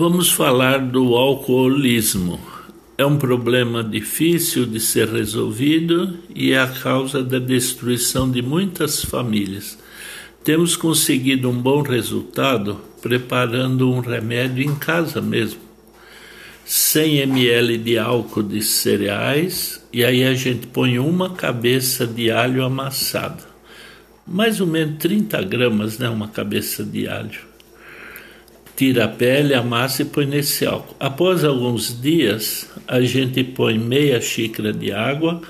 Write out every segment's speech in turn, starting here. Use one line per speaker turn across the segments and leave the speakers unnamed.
Vamos falar do alcoolismo. É um problema difícil de ser resolvido e é a causa da destruição de muitas famílias. Temos conseguido um bom resultado preparando um remédio em casa mesmo. 100 ml de álcool de cereais e aí a gente põe uma cabeça de alho amassada. Mais ou menos 30 gramas, né? Uma cabeça de alho tira a pele, amassa e põe nesse álcool. Após alguns dias, a gente põe meia xícara de água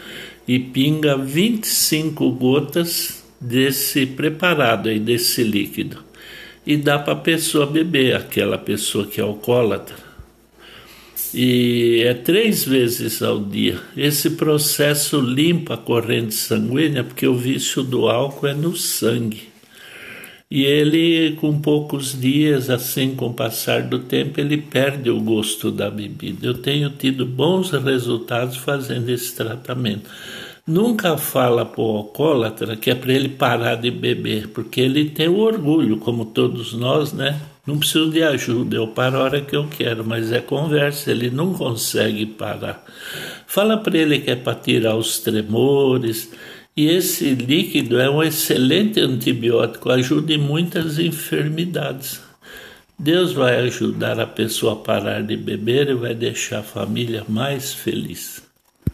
e pinga 25 gotas desse preparado aí, desse líquido. E dá para a pessoa beber, aquela pessoa que é alcoólatra. E é três vezes ao dia. Esse processo limpa a corrente sanguínea, porque o vício do álcool é no sangue. E ele, com poucos dias, assim, com o passar do tempo, ele perde o gosto da bebida. Eu tenho tido bons resultados fazendo esse tratamento. Nunca fala para o alcoólatra que é para ele parar de beber, porque ele tem o orgulho, como todos nós, né? Não preciso de ajuda, eu paro a hora que eu quero, mas é conversa, ele não consegue parar. Fala para ele que é para tirar os tremores, e esse líquido é um excelente antibiótico, ajuda em muitas enfermidades. Deus vai ajudar a pessoa a parar de beber e vai deixar a família mais feliz.